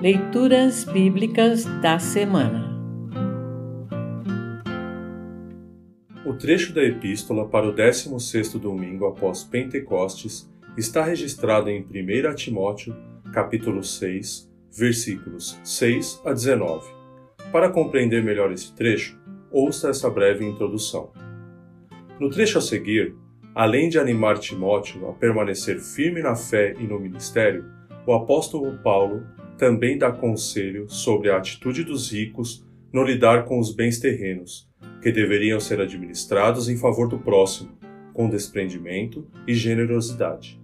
Leituras Bíblicas da Semana O trecho da Epístola para o 16º domingo após Pentecostes está registrado em 1 Timóteo, capítulo 6, versículos 6 a 19. Para compreender melhor esse trecho, ouça essa breve introdução. No trecho a seguir, além de animar Timóteo a permanecer firme na fé e no ministério, o apóstolo Paulo também dá conselho sobre a atitude dos ricos no lidar com os bens terrenos, que deveriam ser administrados em favor do próximo, com desprendimento e generosidade.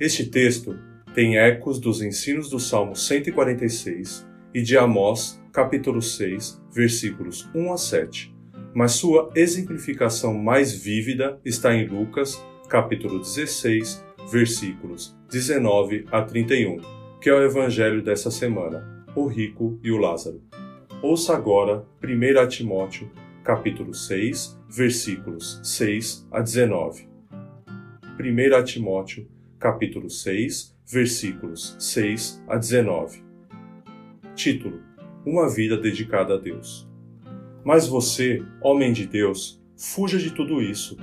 Este texto tem ecos dos ensinos do Salmo 146 e de Amós, capítulo 6, versículos 1 a 7, mas sua exemplificação mais vívida está em Lucas, capítulo 16, versículos 19 a 31 que é o evangelho dessa semana, o rico e o Lázaro. Ouça agora 1 Timóteo, capítulo 6, versículos 6 a 19. 1 Timóteo, capítulo 6, versículos 6 a 19. Título: Uma vida dedicada a Deus. Mas você, homem de Deus, fuja de tudo isso.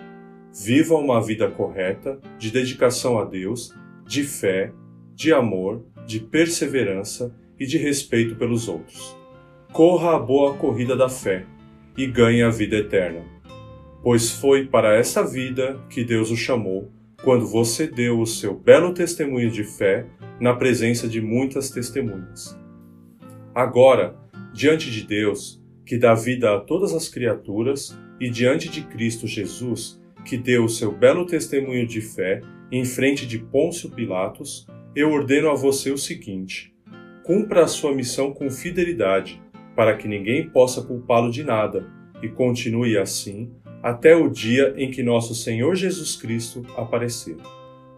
Viva uma vida correta, de dedicação a Deus, de fé, de amor, de perseverança e de respeito pelos outros. Corra a boa corrida da fé e ganhe a vida eterna. Pois foi para essa vida que Deus o chamou quando você deu o seu belo testemunho de fé na presença de muitas testemunhas. Agora, diante de Deus, que dá vida a todas as criaturas, e diante de Cristo Jesus, que deu o seu belo testemunho de fé em frente de Pôncio Pilatos, eu ordeno a você o seguinte: cumpra a sua missão com fidelidade, para que ninguém possa culpá-lo de nada, e continue assim até o dia em que nosso Senhor Jesus Cristo aparecer.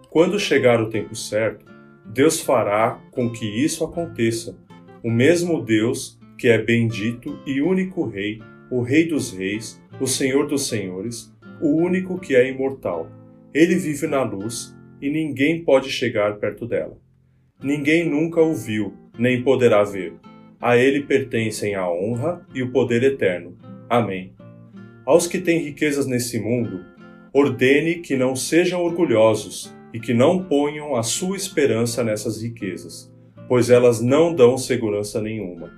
Quando chegar o tempo certo, Deus fará com que isso aconteça. O mesmo Deus, que é bendito e único Rei, o Rei dos Reis, o Senhor dos Senhores, o único que é imortal. Ele vive na luz e ninguém pode chegar perto dela. Ninguém nunca o viu, nem poderá ver. A ele pertencem a honra e o poder eterno. Amém. Aos que têm riquezas nesse mundo, ordene que não sejam orgulhosos e que não ponham a sua esperança nessas riquezas, pois elas não dão segurança nenhuma.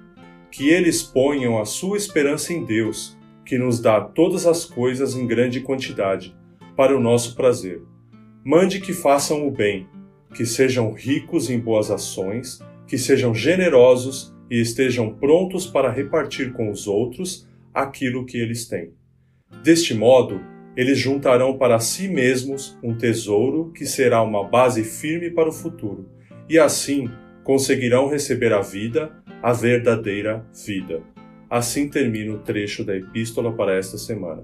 Que eles ponham a sua esperança em Deus, que nos dá todas as coisas em grande quantidade, para o nosso prazer Mande que façam o bem, que sejam ricos em boas ações, que sejam generosos e estejam prontos para repartir com os outros aquilo que eles têm. Deste modo, eles juntarão para si mesmos um tesouro que será uma base firme para o futuro, e assim conseguirão receber a vida, a verdadeira vida. Assim termina o trecho da epístola para esta semana.